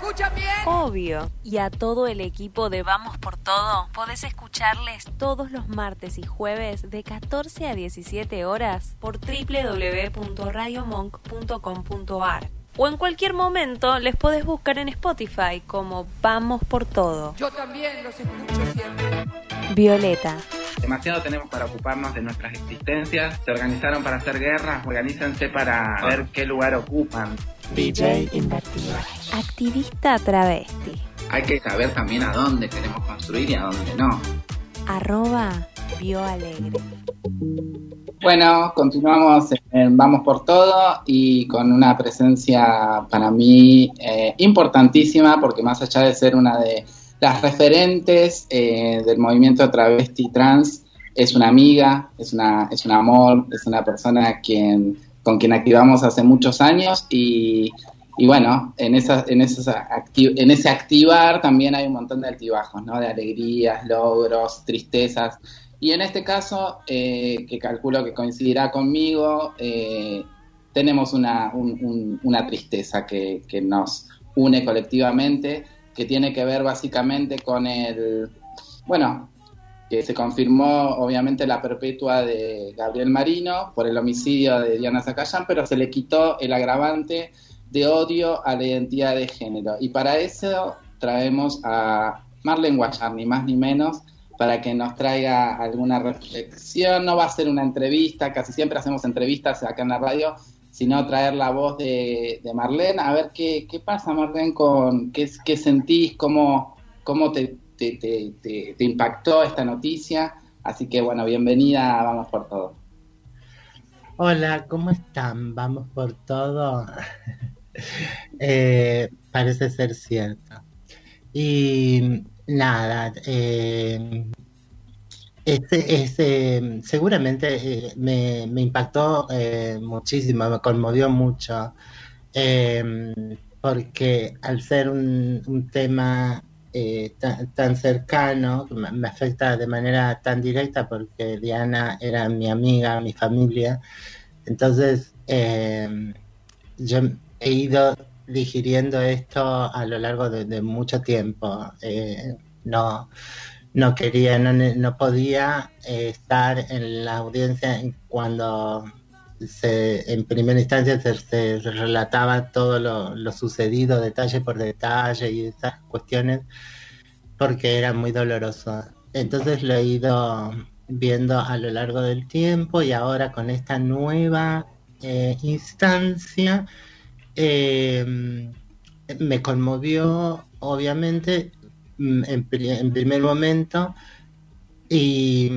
escuchan bien? Obvio. Y a todo el equipo de Vamos por Todo, podés escucharles todos los martes y jueves de 14 a 17 horas por www.radiomonk.com.ar. O en cualquier momento les podés buscar en Spotify como Vamos por Todo. Yo también los escucho siempre. Violeta. Demasiado tenemos para ocuparnos de nuestras existencias. Se organizaron para hacer guerras, organícense para ver qué lugar ocupan. DJ invertida. Activista travesti. Hay que saber también a dónde queremos construir y a dónde no. Arroba Bioalegre. Bueno, continuamos en Vamos por Todo y con una presencia para mí eh, importantísima porque más allá de ser una de las referentes eh, del movimiento travesti trans, es una amiga, es, una, es un amor, es una persona quien, con quien activamos hace muchos años y, y bueno, en, esa, en, esos en ese activar también hay un montón de altibajos, ¿no? De alegrías, logros, tristezas. Y en este caso, eh, que calculo que coincidirá conmigo, eh, tenemos una, una tristeza que, que, nos une colectivamente, que tiene que ver básicamente con el, bueno, que se confirmó obviamente la perpetua de Gabriel Marino por el homicidio de Diana Zacayán, pero se le quitó el agravante de odio a la identidad de género. Y para eso traemos a Marlene Guayar, ni más ni menos, para que nos traiga alguna reflexión. No va a ser una entrevista, casi siempre hacemos entrevistas acá en la radio, sino traer la voz de, Marlene, a ver qué, qué pasa, Marlene, con qué, qué sentís, cómo, cómo te, te, te, te, impactó esta noticia. Así que bueno, bienvenida, vamos por todo. Hola, ¿cómo están? Vamos por todo. eh, parece ser cierto. Y Nada, eh, este, este, seguramente eh, me, impactó eh, muchísimo, me conmovió mucho, porque al ser un, tema tan, cercano, me, afecta de manera tan directa porque Diana era mi amiga, mi familia, entonces yo he ido digiriendo esto a lo largo de, mucho tiempo. Eh, no, no quería, no, no podía eh, estar en la audiencia cuando se, en primera instancia se, relataba todo lo, sucedido detalle por detalle y esas cuestiones porque era muy doloroso. Entonces lo he ido viendo a lo largo del tiempo y ahora con esta nueva eh, instancia eh, me conmovió, obviamente, mm, en, primer momento, y,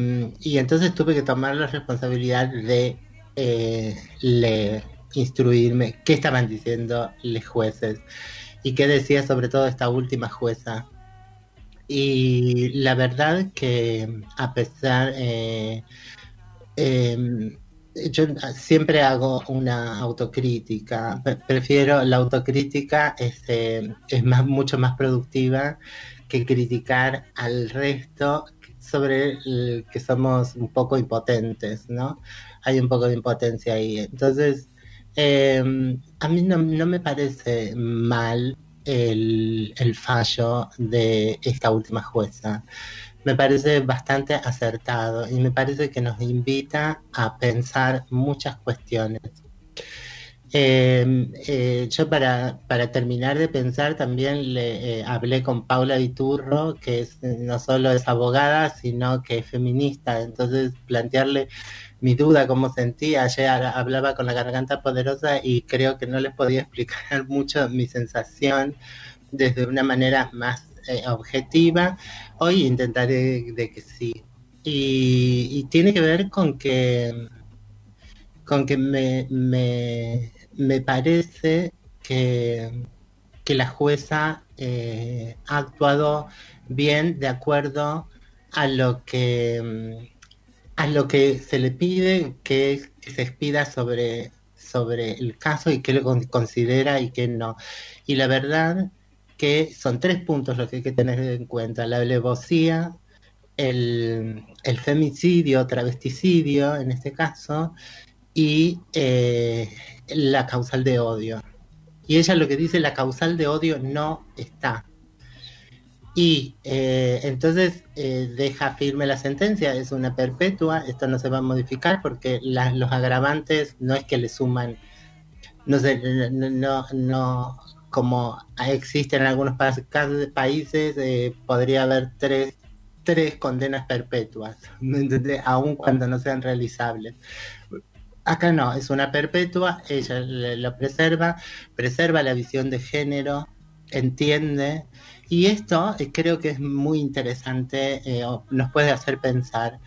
entonces tuve que tomar la responsabilidad de eh, leer, instruirme qué estaban diciendo los jueces y qué decía sobre todo esta última jueza. Y la verdad que a pesar... Eh, em, yo siempre hago una autocrítica. Prefiero la autocrítica este, es más, mucho más productiva que criticar al resto sobre el que somos un poco impotentes, ¿no? Hay un poco de impotencia ahí. Entonces, em, a mí no, no, me parece mal el, fallo de esta última jueza me parece bastante acertado y me parece que nos invita a pensar muchas cuestiones. Eh, eh, yo para, para, terminar de pensar también le eh, hablé con Paula Viturro, que es, no solo es abogada, sino que es feminista. Entonces plantearle mi duda, cómo sentía. Ayer hablaba con la garganta poderosa y creo que no les podía explicar mucho mi sensación desde una manera más objetiva, Hoy intentaré de que sí. Y, tiene que ver con que con que me, me, parece que, que, la jueza eh, ha actuado bien de acuerdo a lo que a lo que se le pide que, se expida sobre, sobre el caso y qué lo considera y qué no. Y la verdad que son tres puntos los que hay que tener en cuenta, la alevosía, el, femicidio, travesticidio en este caso, y eh, la causal de odio. Y ella lo que dice, la causal de odio no está. Y eh, entonces eh, deja firme la sentencia, es una perpetua, esto no se va a modificar porque los agravantes no es que le suman, no sé, no, no, como existe en algunos países, eh, podría haber tres, tres condenas perpetuas, aun cuando no sean realizables. Acá no, es una perpetua, ella lo preserva, preserva la visión de género, entiende y esto eh, creo que es muy interesante, eh, nos puede hacer pensar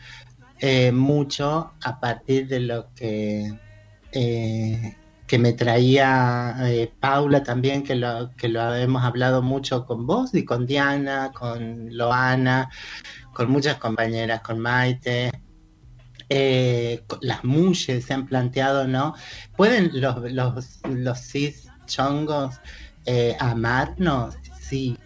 eh, mucho a partir de lo que, que me traía Paula también, que lo, que lo hemos hablado mucho con vos y con Diana, con Loana, con muchas compañeras, con Maite. las mulles se han planteado, ¿no? ¿Pueden los, los, los cis chongos amarnos? Sí,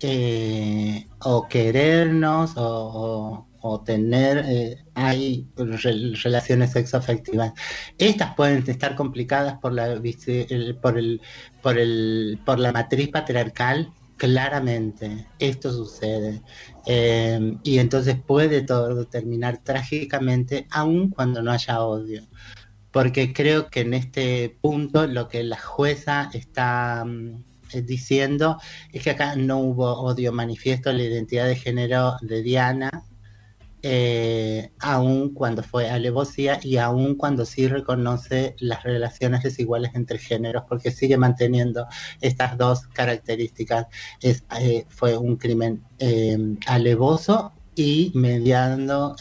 eh, o querernos o, tener eh, hay relaciones sexoafectivas. Estas pueden estar complicadas por la por el por el por la matriz patriarcal claramente esto sucede eh, y entonces puede todo terminar trágicamente aun cuando no haya odio porque creo que en este punto lo que la jueza está mm, diciendo es que acá no hubo odio manifiesto a la identidad de género de Diana, eh, aun cuando fue alevosía y aun cuando sí reconoce las relaciones desiguales entre géneros, porque sigue manteniendo estas dos características. Es, eh, fue un crimen alevoso y mediando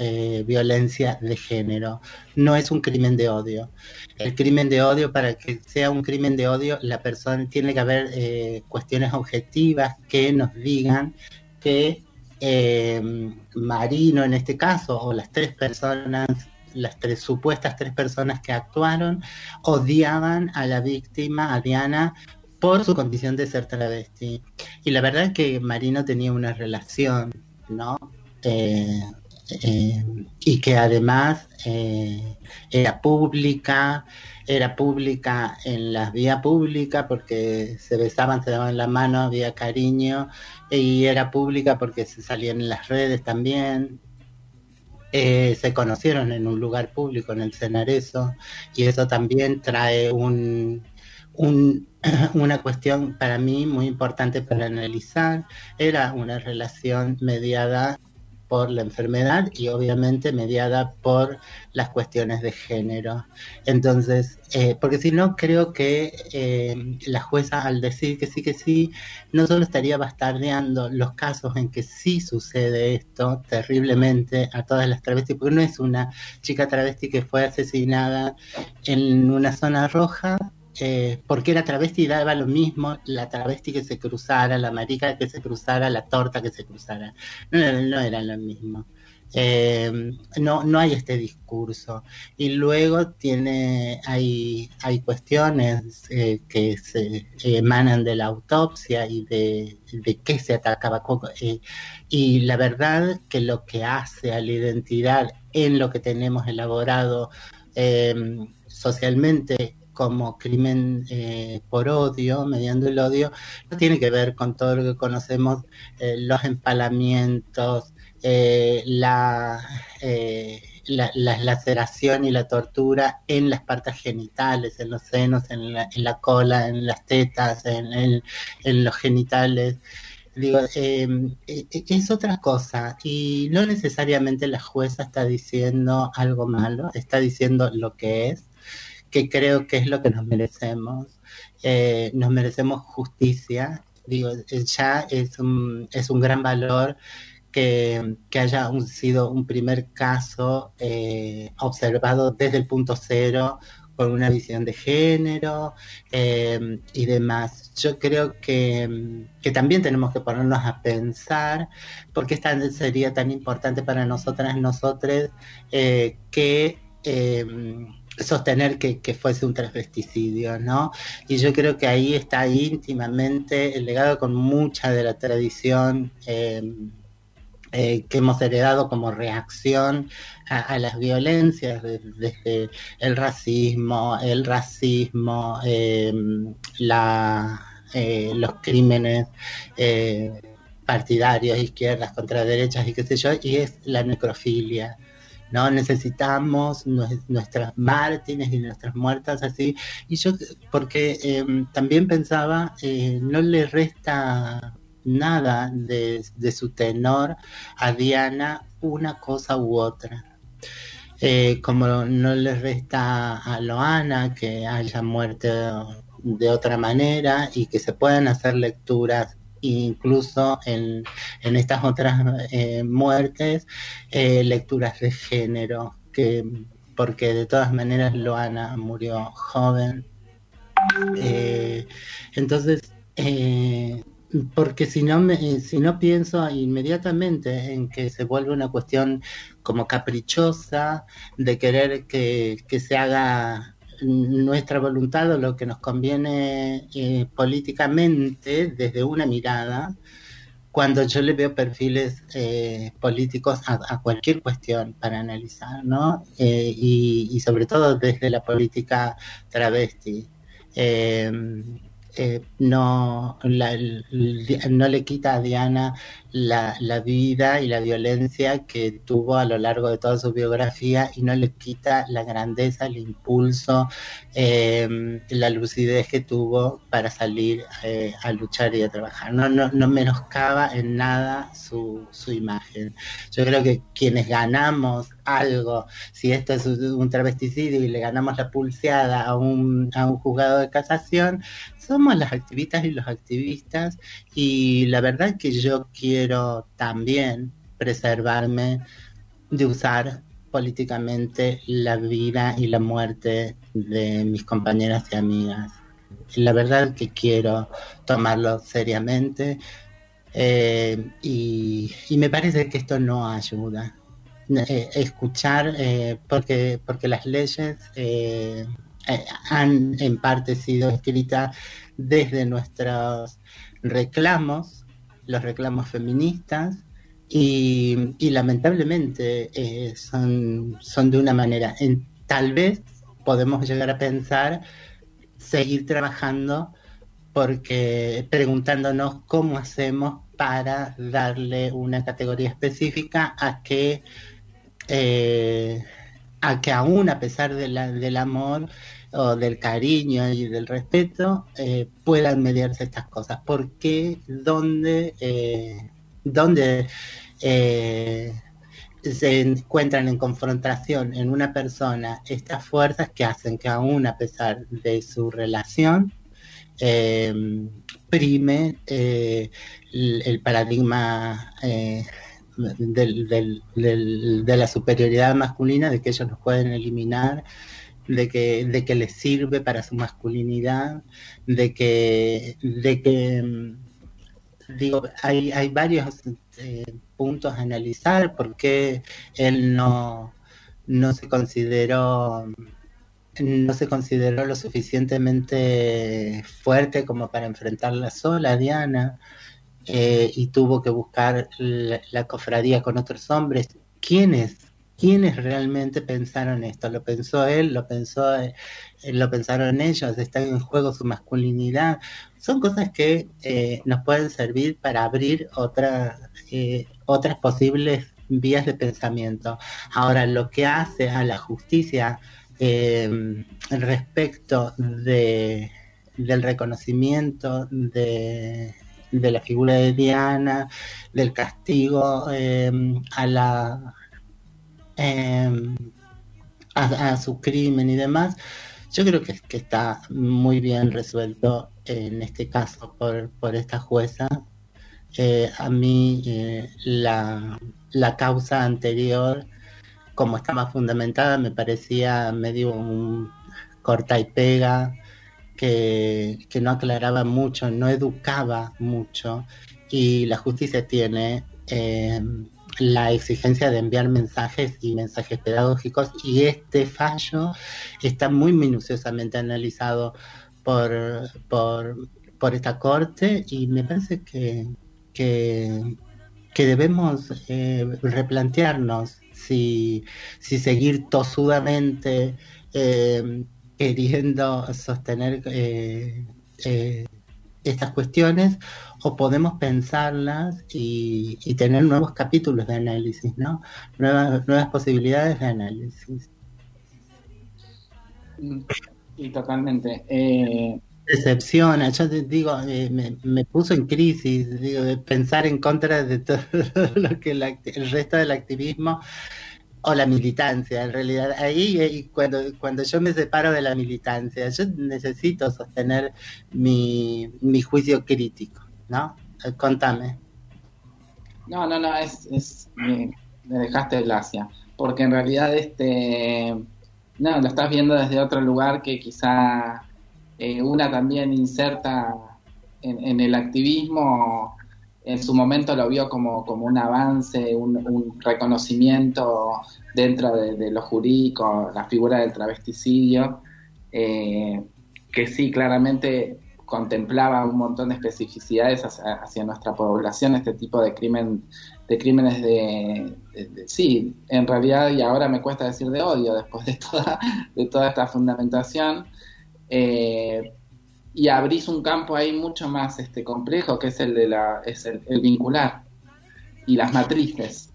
violencia de género. No es un crimen de odio el crimen de odio, para que sea un crimen de odio, la persona tiene que haber eh, cuestiones objetivas que nos digan que eh, Marino en este caso, o las tres personas, las tres supuestas tres personas que actuaron, odiaban a la víctima, a Diana, por su condición de ser travesti. Y la verdad es que Marino tenía una relación, ¿no? Eh, y que además eh, era pública, era pública en las vías públicas porque se besaban, se daban la mano, había cariño, y era pública porque se salían en las redes también. Eh, se conocieron en un lugar público, en el Cenarezo, y eso también trae un, una cuestión para mí muy importante para analizar. Era una relación mediada por la enfermedad y obviamente mediada por las cuestiones de género. Entonces, eh, porque si no, creo que eh, la jueza al decir que sí, que sí, no solo estaría bastardeando los casos en que sí sucede esto terriblemente a todas las travestis, porque no es una chica travesti que fue asesinada en una zona roja eh, porque era travesti daba lo mismo la travesti que se cruzara, la marica que se cruzara, la torta que se cruzara. No, no era lo mismo. Eh, no, no hay este discurso. Y luego tiene, hay, hay cuestiones eh, que se emanan de la autopsia y de, de qué se atacaba. y la verdad que lo que hace a la identidad en lo que tenemos elaborado socialmente como crimen eh, por odio, mediando el odio, no tiene que ver con todo lo que conocemos, eh, los empalamientos, eh, la, la, laceración y la tortura en las partes genitales, en los senos, en la, en la cola, en las tetas, en, en los genitales. Digo, es otra cosa y no necesariamente la jueza está diciendo algo malo, está diciendo lo que es que creo que es lo que nos merecemos. Eh, nos merecemos justicia. Digo, ya es un, es un gran valor que, haya sido un primer caso eh, observado desde el punto cero, con una visión de género eh, y demás. Yo creo que, que, también tenemos que ponernos a pensar por qué sería tan importante para nosotras, nosotros, que sostener que, fuese un transvesticidio, ¿no? Y yo creo que ahí está íntimamente el legado con mucha de la tradición eh, eh, que hemos heredado como reacción a, las violencias, desde el racismo, el racismo, eh, la, eh, los crímenes partidarios, izquierdas contra derechas y qué sé yo, y es la necrofilia. ¿No? Necesitamos nuestras mártires y nuestras muertas así. Y yo, porque también pensaba, no le resta nada de, su tenor a Diana una cosa u otra. Eh, como no le resta a Loana que haya muerto de otra manera y que se puedan hacer lecturas incluso en, estas otras eh, muertes, eh, lecturas de género, que, porque de todas maneras Loana murió joven. entonces, porque si no, me, si no pienso inmediatamente en que se vuelve una cuestión como caprichosa de querer que, se haga nuestra voluntad o lo que nos conviene eh, políticamente desde una mirada, cuando yo le veo perfiles eh, políticos a, cualquier cuestión para analizar, ¿no? Eh, y, y, sobre todo desde la política travesti. Eh, no, no le quita a Diana la, la, vida y la violencia que tuvo a lo largo de toda su biografía y no le quita la grandeza, el impulso, eh, la lucidez que tuvo para salir eh, a luchar y a trabajar. No, no, no menoscaba en nada su, su imagen. Yo creo que quienes ganamos algo, si esto es un travesticidio y le ganamos la pulseada a un, a un juzgado de casación, somos las activistas y los activistas y la verdad que yo quiero también preservarme de usar políticamente la vida y la muerte de mis compañeras y amigas. La verdad que quiero tomarlo seriamente eh, y, me parece que esto no ayuda. Eh, escuchar, eh, porque, porque las leyes han en parte sido escritas desde nuestros reclamos, los reclamos feministas, y, lamentablemente eh, son, son de una manera. En, tal vez podemos llegar a pensar seguir trabajando porque preguntándonos cómo hacemos para darle una categoría específica a que eh, a que aún a pesar del amor o del cariño y del respeto eh, puedan mediarse estas cosas. ¿Por qué? ¿Dónde? Eh, ¿Dónde? Eh, se encuentran en confrontación en una persona estas fuerzas que hacen que aún a pesar de su relación prime el, paradigma de la superioridad masculina, de que ellos nos pueden eliminar de que, de que les sirve para su masculinidad, de que, de que mm, digo, hay, hay varios eh, puntos a analizar, porque él no, no se consideró no se consideró lo suficientemente fuerte como para enfrentarla sola, Diana, eh, y tuvo que buscar la, cofradía con otros hombres. ¿Quiénes ¿Quiénes realmente pensaron esto? ¿Lo pensó él? ¿Lo pensó eh, lo pensaron ellos? ¿Está en juego su masculinidad? Son cosas que eh, nos pueden servir para abrir otra, eh, otras posibles vías de pensamiento. Ahora, lo que hace a la justicia respecto de, del reconocimiento de, de la figura de Diana, del castigo a la Em, a, su crimen y demás, yo creo que, que, está muy bien resuelto en este caso por, por esta jueza. Eh, a mí eh, la, la, causa anterior, como estaba fundamentada, me parecía medio un corta y pega, que, que no aclaraba mucho, no educaba mucho, y la justicia tiene eh, la exigencia de enviar mensajes y mensajes pedagógicos y este fallo está muy minuciosamente analizado por, por, esta corte y me parece que, que, que debemos eh, replantearnos si, si seguir tosudamente eh, queriendo sostener eh, estas cuestiones o podemos pensarlas y, tener nuevos capítulos de análisis, ¿no? Nuevas, nuevas posibilidades de análisis. Y totalmente. Eh, Decepciona, yo te digo, eh, me, puso en crisis, digo, de pensar en contra de todo lo que el resto del activismo o la militancia, en realidad. Ahí, cuando, cuando yo me separo de la militancia, yo necesito sostener mi, mi juicio crítico, ¿no? Eh, contame. No, no, no, es, es me, dejaste glacia, porque en realidad este, no, lo estás viendo desde otro lugar que quizá eh, una también inserta en, el activismo en su momento lo vio como, como un avance, un, reconocimiento dentro de, lo jurídico, la figura del travesticidio, eh, que sí, claramente contemplaba un montón de especificidades hacia, nuestra población, este tipo de crimen de crímenes de, sí, en realidad y ahora me cuesta decir de odio después de toda, de toda esta fundamentación, eh, y abrís un campo ahí mucho más este complejo que es el de la es el, vincular y las matrices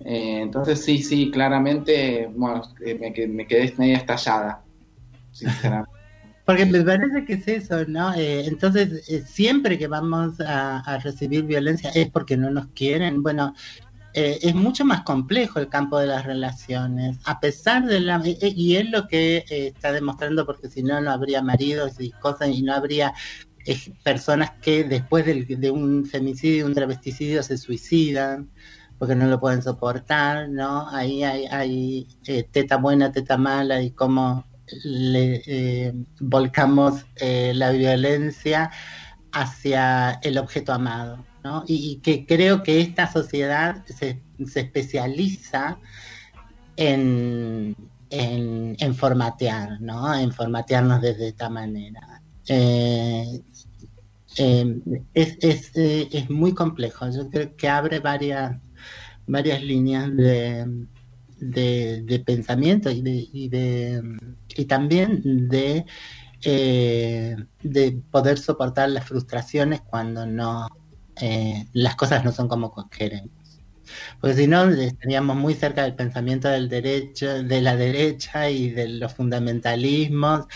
eh, entonces sí sí claramente bueno eh, me, me quedé medio estallada sinceramente porque me parece que es eso, ¿no? Eh, entonces, siempre que vamos a, recibir violencia es porque no nos quieren. Bueno, eh, es mucho más complejo el campo de las relaciones, a pesar de la... Eh, eh, y es lo que está demostrando, porque si no, no habría maridos y cosas, y no habría personas que después de un femicidio, un travesticidio, se suicidan porque no lo pueden soportar, ¿no? Ahí hay, hay teta buena, teta mala, y cómo le volcamos la violencia hacia el objeto amado. Y, que creo que esta sociedad se, especializa en, en, formatear, ¿no? En formatearnos desde esta manera. Eh, eh, es, eh, es, muy complejo. Yo creo que abre varias, varias líneas de, de, pensamiento y, de, y también de, de poder soportar las frustraciones cuando no eh, las cosas no son como queremos. Porque si no, estaríamos muy cerca del pensamiento del derecho, de la derecha y de los fundamentalismos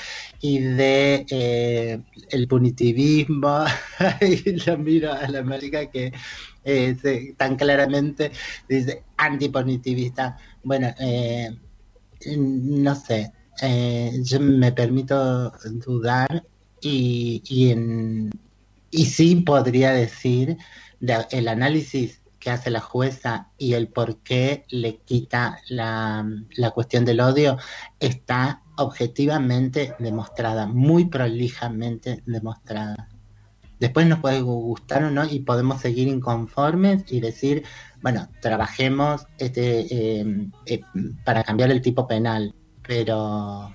y de eh, el punitivismo. y lo miro a la América que eh, tan claramente dice antipunitivista. Bueno, no sé, yo me permito dudar y, y en y sí podría decir el análisis que hace la jueza y el por qué le quita la, cuestión del odio está objetivamente demostrada, muy prolijamente demostrada. Después nos puede gustar o no y podemos seguir inconformes y decir, bueno, trabajemos este, eh, eh, para cambiar el tipo penal, pero,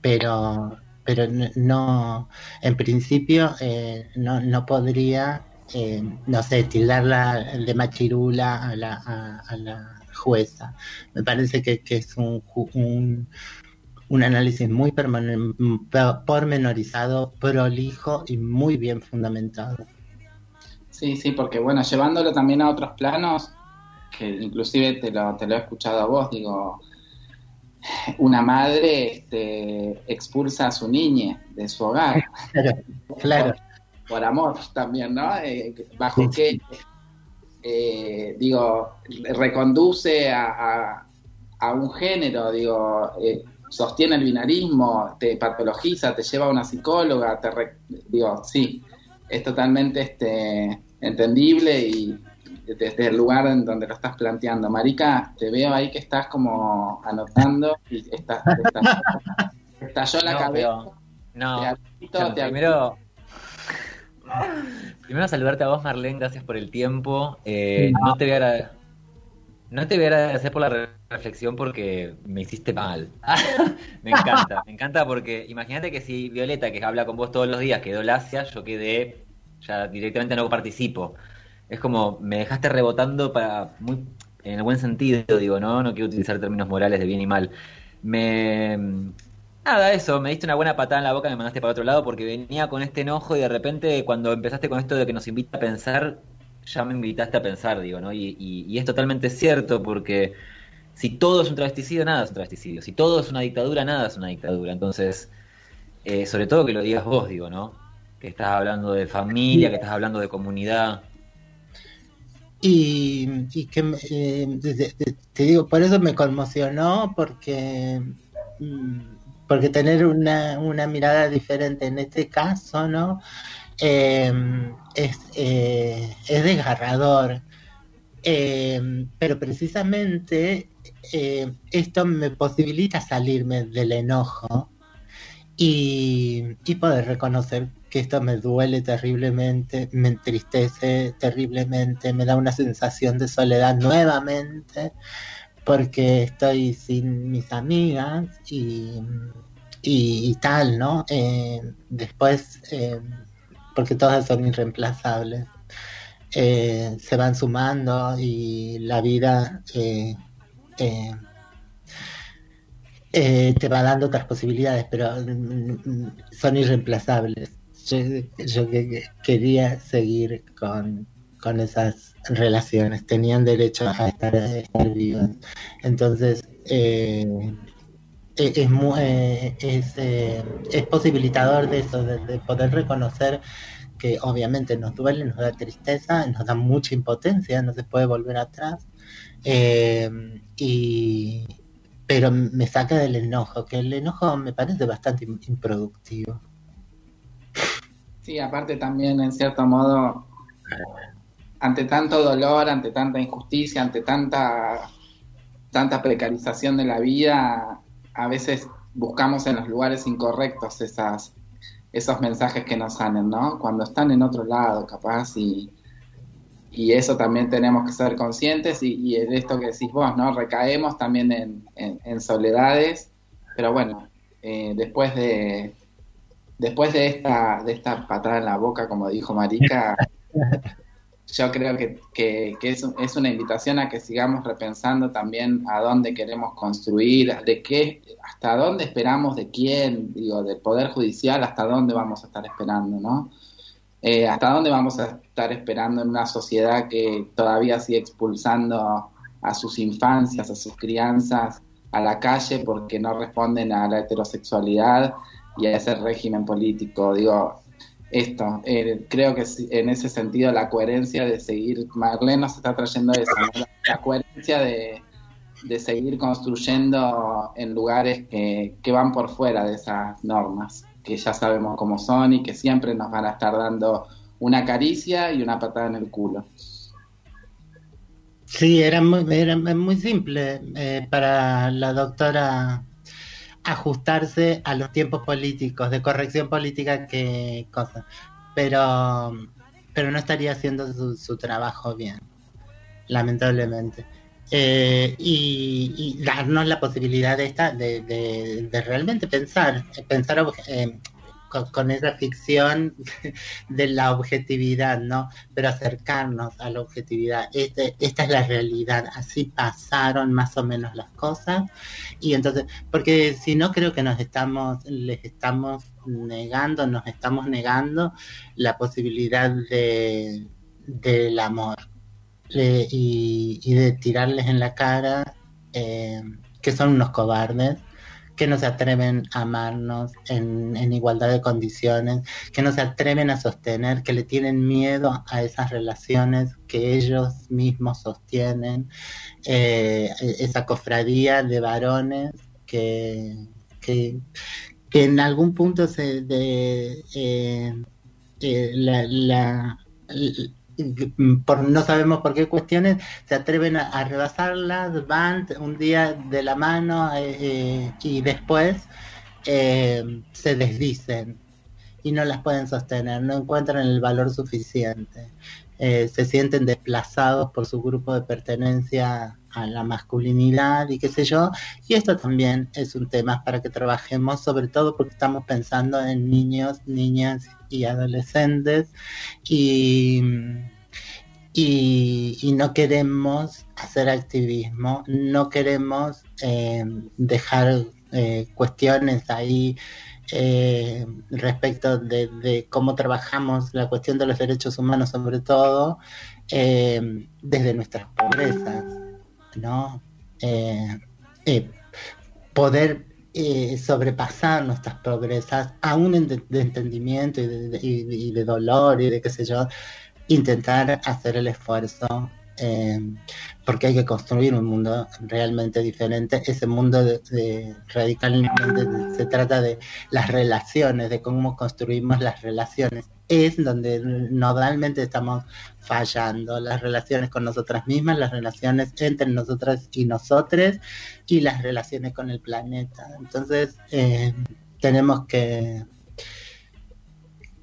pero pero no, en principio eh, no, no podría, eh, no sé, tildarla de machirula a la, a, la jueza. Me parece que, es un, un, un análisis muy pormenorizado, prolijo y muy bien fundamentado. Sí, sí, porque bueno, llevándolo también a otros planos, que inclusive te lo, te lo he escuchado a vos, digo, una madre este, expulsa a su niña de su hogar. Claro, Por, amor también, ¿no? Eh, bajo qué, eh, digo, reconduce a, a, un género, digo, eh, sostiene el binarismo, te patologiza, te lleva a una psicóloga, te digo, sí, es totalmente este, entendible y desde el lugar en donde lo estás planteando. Marica, te veo ahí que estás como anotando y estás, estalló la cabeza. no, primero, primero saludarte a vos, Marlene, gracias por el tiempo. Eh, no. te voy a no te voy a agradecer por la reflexión porque me hiciste mal. me encanta, me encanta porque imagínate que si Violeta, que habla con vos todos los días, quedó lacia, yo quedé, ya directamente no participo. Es como me dejaste rebotando para muy en el buen sentido, digo, ¿no? No quiero utilizar términos morales de bien y mal. Me Nada, eso, me diste una buena patada en la boca, me mandaste para otro lado porque venía con este enojo y de repente cuando empezaste con esto de que nos invita a pensar, ya me invitaste a pensar, digo, ¿no? Y, y, es totalmente cierto porque si todo es un travesticidio, nada es un travesticidio. Si todo es una dictadura, nada es una dictadura. Entonces, eh, sobre todo que lo digas vos, digo, ¿no? Que estás hablando de familia, que estás hablando de comunidad. Y, que eh, te digo, por eso me conmocionó, porque mm, porque tener una, una mirada diferente en este caso, ¿no? Em, es, eh, es, desgarrador. Em, pero precisamente eh, esto me posibilita salirme del enojo y, y, poder reconocer que esto me duele terriblemente, me entristece terriblemente, me da una sensación de soledad nuevamente porque estoy sin mis amigas y, y, tal, ¿no? Eh, después, eh, porque todas son irreemplazables, eh, se van sumando y la vida te va dando otras posibilidades, pero mm, mm, son irreemplazables. Yo, quería seguir con, con esas relaciones, tenían derecho a estar, vivos. Entonces, eh, es, eh, es, eh, es, posibilitador de eso, de, poder reconocer que obviamente nos duele, nos da tristeza, nos da mucha impotencia, no se puede volver atrás, y, pero me saca del enojo, que el enojo me parece bastante improductivo. Sí, aparte también en cierto modo ante tanto dolor, ante tanta injusticia, ante tanta, tanta precarización de la vida, a veces buscamos en los lugares incorrectos esas, esos mensajes que nos salen, ¿no? Cuando están en otro lado, capaz, y, y eso también tenemos que ser conscientes, y, y de esto que decís vos, ¿no? Recaemos también en, en, soledades, pero bueno, eh, después de después de esta, de esta patada en la boca, como dijo Marica, yo creo que, que, es, es, una invitación a que sigamos repensando también a dónde queremos construir, de qué, hasta dónde esperamos de quién, digo, del Poder Judicial, hasta dónde vamos a estar esperando, ¿no? Eh, hasta dónde vamos a estar esperando en una sociedad que todavía sigue expulsando a sus infancias, a sus crianzas a la calle porque no responden a la heterosexualidad y a ese régimen político. Digo, esto. Eh, creo que en ese sentido la coherencia de seguir, Marlene nos está trayendo eso, la, coherencia de, seguir construyendo en lugares que, que van por fuera de esas normas, que ya sabemos cómo son y que siempre nos van a estar dando una caricia y una patada en el culo. Sí, era muy, era muy simple eh, para la doctora ajustarse a los tiempos políticos, de corrección política que cosa. Pero, pero no estaría haciendo su, trabajo bien, lamentablemente. Eh, y, darnos la posibilidad de, esta, de, de, realmente pensar, pensar eh, con, esa ficción de la objetividad, ¿no? Pero acercarnos a la objetividad. Este, esta es la realidad, así pasaron más o menos las cosas. Y entonces, porque si no creo que nos estamos, les estamos negando, nos estamos negando la posibilidad de, del amor y, de tirarles en la cara eh, que son unos cobardes que no se atreven a amarnos en, igualdad de condiciones, que no se atreven a sostener, que le tienen miedo a esas relaciones que ellos mismos sostienen, eh, esa cofradía de varones que, que, en algún punto se de, eh, eh, la por no sabemos por qué cuestiones se atreven a, rebasarlas, van un día de la mano eh, eh, y después eh, se desdicen y no las pueden sostener, no encuentran el valor suficiente, se sienten desplazados por su grupo de pertenencia a la masculinidad y qué sé yo, y esto también es un tema para que trabajemos, sobre todo porque estamos pensando en niños, niñas y adolescentes. Y y, no queremos hacer activismo, no queremos eh, dejar eh, cuestiones ahí eh, respecto de, cómo trabajamos la cuestión de los derechos humanos sobre todo desde nuestras pobrezas, ¿no? poder sobrepasar nuestras pobrezas, aún de, entendimiento y de, y de, dolor y de qué sé yo, intentar hacer el esfuerzo eh, porque hay que construir un mundo realmente diferente. Ese mundo radicalmente se trata de las relaciones, de cómo construimos las relaciones. Es donde nodalmente estamos fallando, las relaciones con nosotras mismas, las relaciones entre nosotras y nosotros y las relaciones con el planeta. Entonces, eh, tenemos que,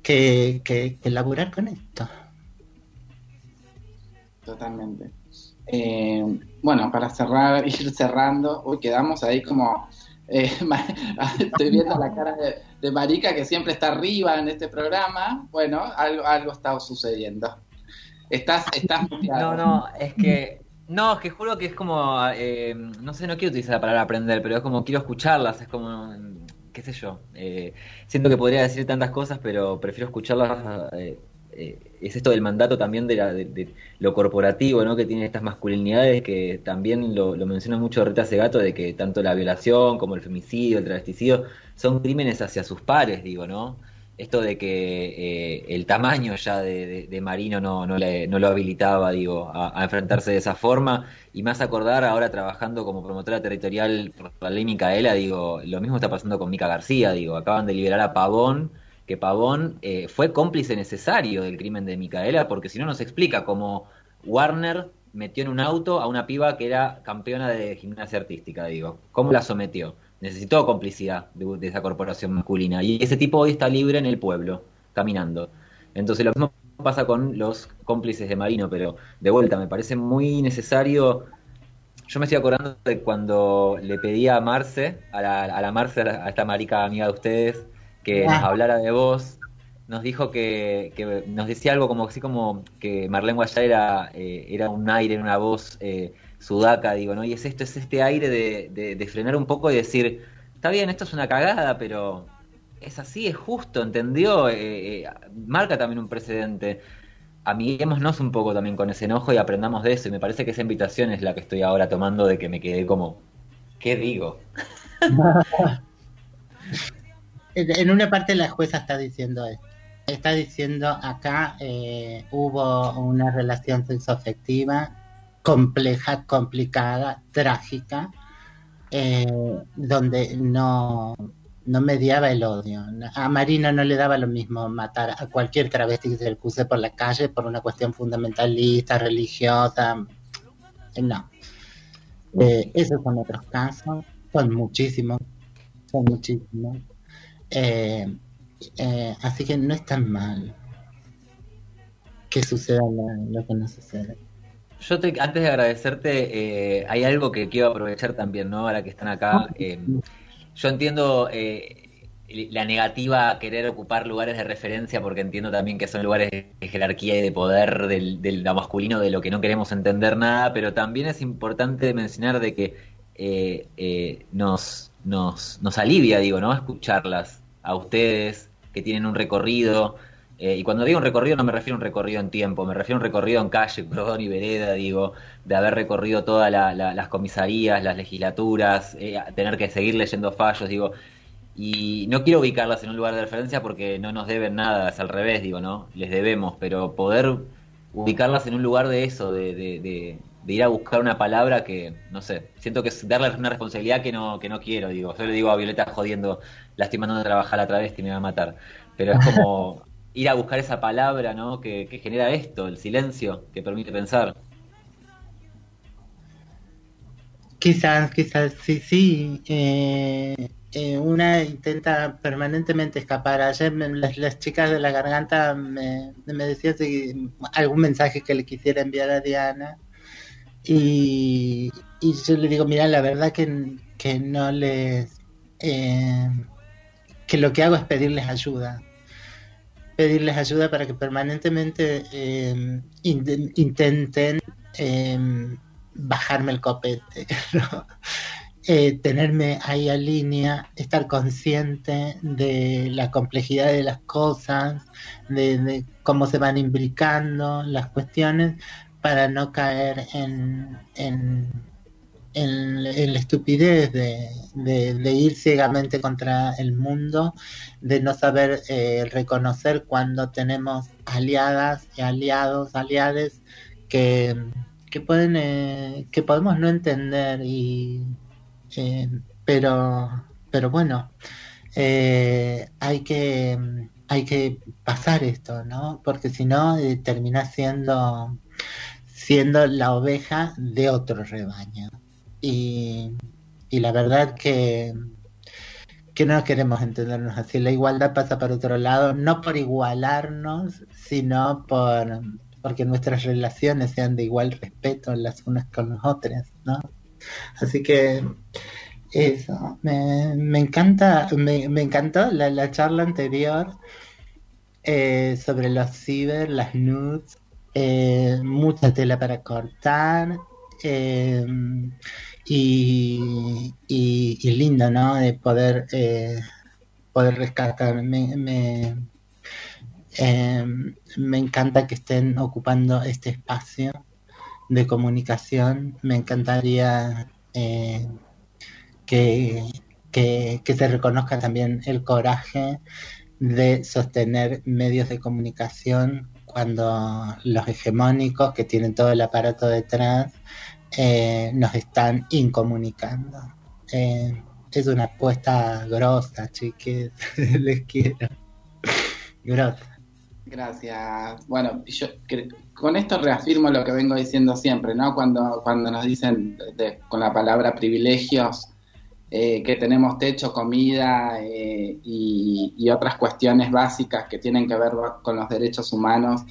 que, que, que laburar con esto. Totalmente. Eh, bueno, para cerrar, ir cerrando, uy, quedamos ahí como, eh, estoy viendo la cara de, Marica que siempre está arriba en este programa, bueno, algo, algo está sucediendo. Estás, estás No, no, es que, no, es que juro que es como, eh, no sé, no quiero utilizar la palabra aprender, pero es como quiero escucharlas, es como, qué sé yo, siento que podría decir tantas cosas, pero prefiero escucharlas eh, es esto del mandato también de, lo corporativo, ¿no? Que tiene estas masculinidades que también lo, menciona mucho Rita Segato, de que tanto la violación como el femicidio, el travesticidio, son crímenes hacia sus pares, digo, ¿no? Esto de que eh, el tamaño ya de, Marino no, no, le, no, lo habilitaba, digo, a, enfrentarse de esa forma, y más acordar ahora trabajando como promotora territorial por la ley Micaela, digo, lo mismo está pasando con Mica García, digo, acaban de liberar a Pavón, que Pavón eh, fue cómplice necesario del crimen de Micaela, porque si no nos explica cómo Warner metió en un auto a una piba que era campeona de gimnasia artística, digo. ¿Cómo la sometió? Necesitó complicidad de, esa corporación masculina. Y ese tipo hoy está libre en el pueblo, caminando. Entonces lo mismo pasa con los cómplices de Marino, pero de vuelta, me parece muy necesario. Yo me estoy acordando de cuando le pedí a Marce, a la, a la Marce, a esta marica amiga de ustedes, que nos hablara de vos, nos dijo que, que, nos decía algo como así como que Marlene Guayar era, eh, era un aire, una voz eh, sudaca, digo, ¿no? Y es esto, es este aire de, de, frenar un poco y decir, está bien, esto es una cagada, pero es así, es justo, ¿entendió? Eh, marca también un precedente. Amiguémonos un poco también con ese enojo y aprendamos de eso. Y me parece que esa invitación es la que estoy ahora tomando de que me quedé como, ¿qué digo? en una parte la jueza está diciendo esto. Está diciendo acá eh, hubo una relación sexoafectiva compleja, complicada, trágica, eh, donde no, no mediaba el odio. A Marina no le daba lo mismo matar a cualquier travesti que se le cruce por la calle por una cuestión fundamentalista, religiosa. No. Eh, esos son otros casos, son muchísimos, son muchísimos. Eh, eh, así que no es tan mal que suceda lo, que no sucede. Yo antes de agradecerte, eh, hay algo que quiero aprovechar también, ¿no? Ahora que están acá. yo entiendo la negativa a querer ocupar lugares de referencia porque entiendo también que son lugares de jerarquía y de poder del, del masculino de lo que no queremos entender nada, pero también es importante mencionar de que nos, nos, nos alivia, digo, ¿no? Escucharlas a ustedes que tienen un recorrido. Eh, y cuando digo un recorrido no me refiero a un recorrido en tiempo, me refiero a un recorrido en calle, perdón, y vereda, digo, de haber recorrido todas las comisarías, las legislaturas, eh, tener que seguir leyendo fallos, digo. Y no quiero ubicarlas en un lugar de referencia porque no nos deben nada, es al revés, digo, ¿no? Les debemos, pero poder ubicarlas en un lugar de eso, de, de, de ir a buscar una palabra que, no sé, siento que es darle una responsabilidad que no, que no quiero, digo. Yo le digo a Violeta jodiendo, lastimando de trabajar a través y me va a matar. Pero es como ir a buscar esa palabra, ¿no? Que, genera esto, el silencio, que permite pensar. Quizás, quizás, sí, sí. Eh, eh, una intenta permanentemente escapar. Ayer las, chicas de la garganta me, me decían si, algún mensaje que le quisiera enviar a Diana y, yo le digo, mira, la verdad que, que no les... Eh, que lo que hago es pedirles ayuda. pedirles ayuda para que permanentemente eh, intenten eh, bajarme el copete, tenerme ahí a línea, estar consciente de la complejidad de las cosas, de, cómo se van imbricando las cuestiones para no caer en, en, la estupidez de, ir ciegamente contra el mundo, de no saber eh, reconocer cuando tenemos aliadas y aliados, aliades que que pueden eh, que podemos no entender y eh, pero pero bueno eh, hay que hay que pasar esto no porque si no termina siendo siendo la oveja de otro rebaño. Y, y la verdad que que no queremos entendernos así. La igualdad pasa por otro lado no por igualarnos sino por porque nuestras relaciones sean de igual respeto las unas con las otras, ¿no? Así que eso, me, me encanta, me, me encantó la, la, charla anterior eh, sobre los ciber, las nudes, eh, mucha tela para cortar eh, y, y, lindo, ¿no? De poder, poder rescatar. Me, me, eh, me encanta que estén ocupando este espacio de comunicación. Me encantaría eh, que, que, se reconozca también el coraje de sostener medios de comunicación cuando los hegemónicos que tienen todo el aparato detrás eh, nos están incomunicando. es una apuesta grosa, chiques, les quiero. Grosa. Gracias. Bueno, yo con esto reafirmo lo que vengo diciendo siempre, ¿no? Cuando, cuando nos dicen con la palabra privilegios eh, que tenemos techo, comida eh, y, otras cuestiones básicas que tienen que ver con los derechos humanos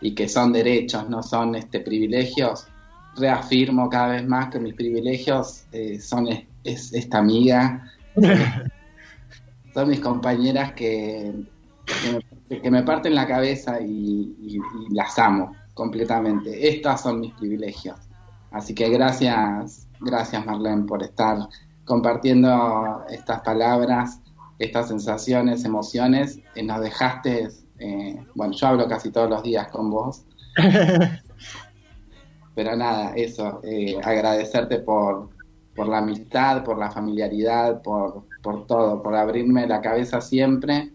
y que son derechos, no son este privilegios, reafirmo cada vez más que mis privilegios eh, son es esta amiga, son mis compañeras que que me, parten la cabeza y, las amo completamente. Estos son mis privilegios. Así que gracias, gracias Marlene por estar compartiendo estas palabras, estas sensaciones, emociones. Eh, nos dejaste, eh, bueno, yo hablo casi todos los días con vos. Pero nada, eso, eh, agradecerte por, por la amistad, por la familiaridad, por, por todo, por abrirme la cabeza siempre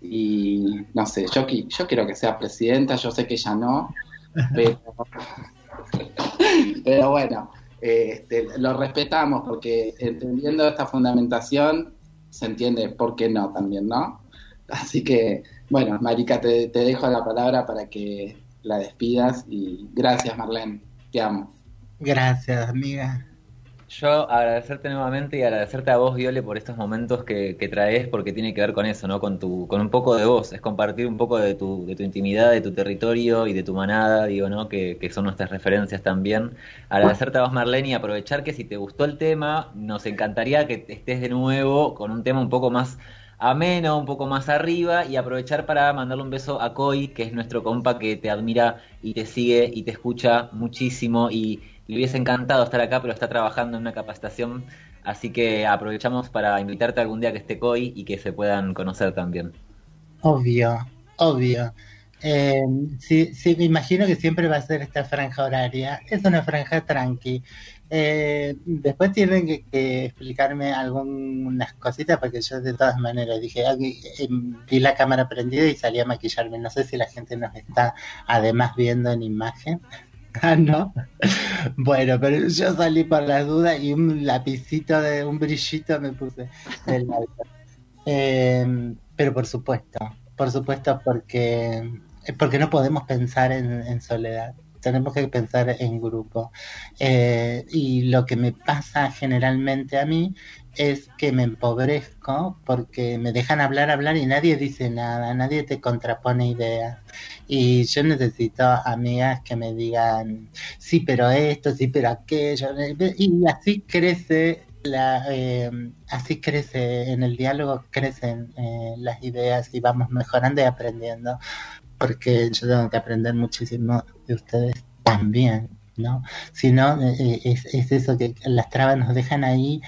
y no sé, yo, yo quiero que sea presidenta, yo sé que ella no, pero, pero bueno, este, lo respetamos porque entendiendo esta fundamentación se entiende por qué no también, ¿no? Así que, bueno, Marica, te, te dejo la palabra para que la despidas y gracias, Marlene, te amo. Gracias, amiga. Yo agradecerte nuevamente y agradecerte a vos, Viole, por estos momentos que, traes, porque tiene que ver con eso, ¿no? Con tu, con un poco de vos, es compartir un poco de tu, de tu intimidad, de tu territorio y de tu manada, digo, ¿no? Que, que son nuestras referencias también. Agradecerte a vos, Marlene, y aprovechar que si te gustó el tema, nos encantaría que estés de nuevo con un tema un poco más ameno, un poco más arriba y aprovechar para mandarle un beso a Koi, que es nuestro compa que te admira y te sigue y te escucha muchísimo y le hubiese encantado estar acá, pero está trabajando en una capacitación, así que aprovechamos para invitarte algún día que esté COI y que se puedan conocer también. Obvio, obvio. Eh, sí, me imagino que siempre va a ser esta franja horaria. Es una franja tranqui. Eh, después tienen que, explicarme algunas cositas porque yo de todas maneras dije, ah, eh, vi la cámara prendida y salí a maquillarme. No sé si la gente nos está además viendo en imagen. Ah, no. Bueno, pero yo salí por las dudas y un lapicito de un brillito me puse eh, pero por supuesto, por supuesto, porque, porque no podemos pensar en, soledad. Tenemos que pensar en grupo. Eh, y lo que me pasa generalmente a mí es que me empobrezco porque me dejan hablar, hablar y nadie dice nada, nadie te contrapone ideas. Y yo necesito amigas que me digan, sí, pero esto, sí, pero aquello. Y así crece la, eh, así crece, en el diálogo crecen eh, las ideas y vamos mejorando y aprendiendo, porque yo tengo que aprender muchísimo de ustedes también, ¿no? Si no, eh, es, es, eso que las trabas nos dejan ahí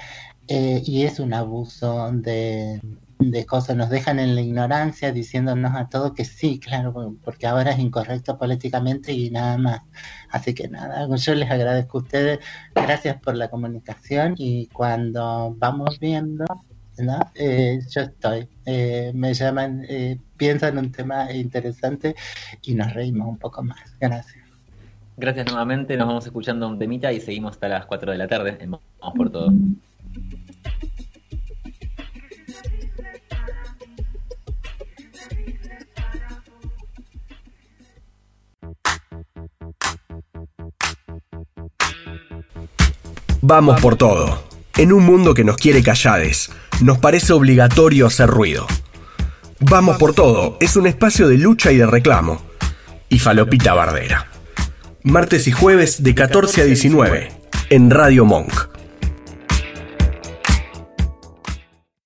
y es un abuso de, de cosas, nos dejan en la ignorancia diciéndonos a todos que sí, claro, porque ahora es incorrecto políticamente y nada más. Así que nada, yo les agradezco a ustedes, gracias por la comunicación y cuando vamos viendo, ¿no? Eh, yo estoy, eh, me llaman, eh, piensan un tema interesante y nos reímos un poco más. Gracias. Gracias nuevamente, nos vamos escuchando un temita y seguimos hasta las 4 de la tarde. Vamos por todo. Vamos por todo. En un mundo que nos quiere callades, nos parece obligatorio hacer ruido. Vamos por todo es un espacio de lucha y de reclamo. Y Falopita Bardera. Martes y jueves de 14 a 19 en Radio Monk.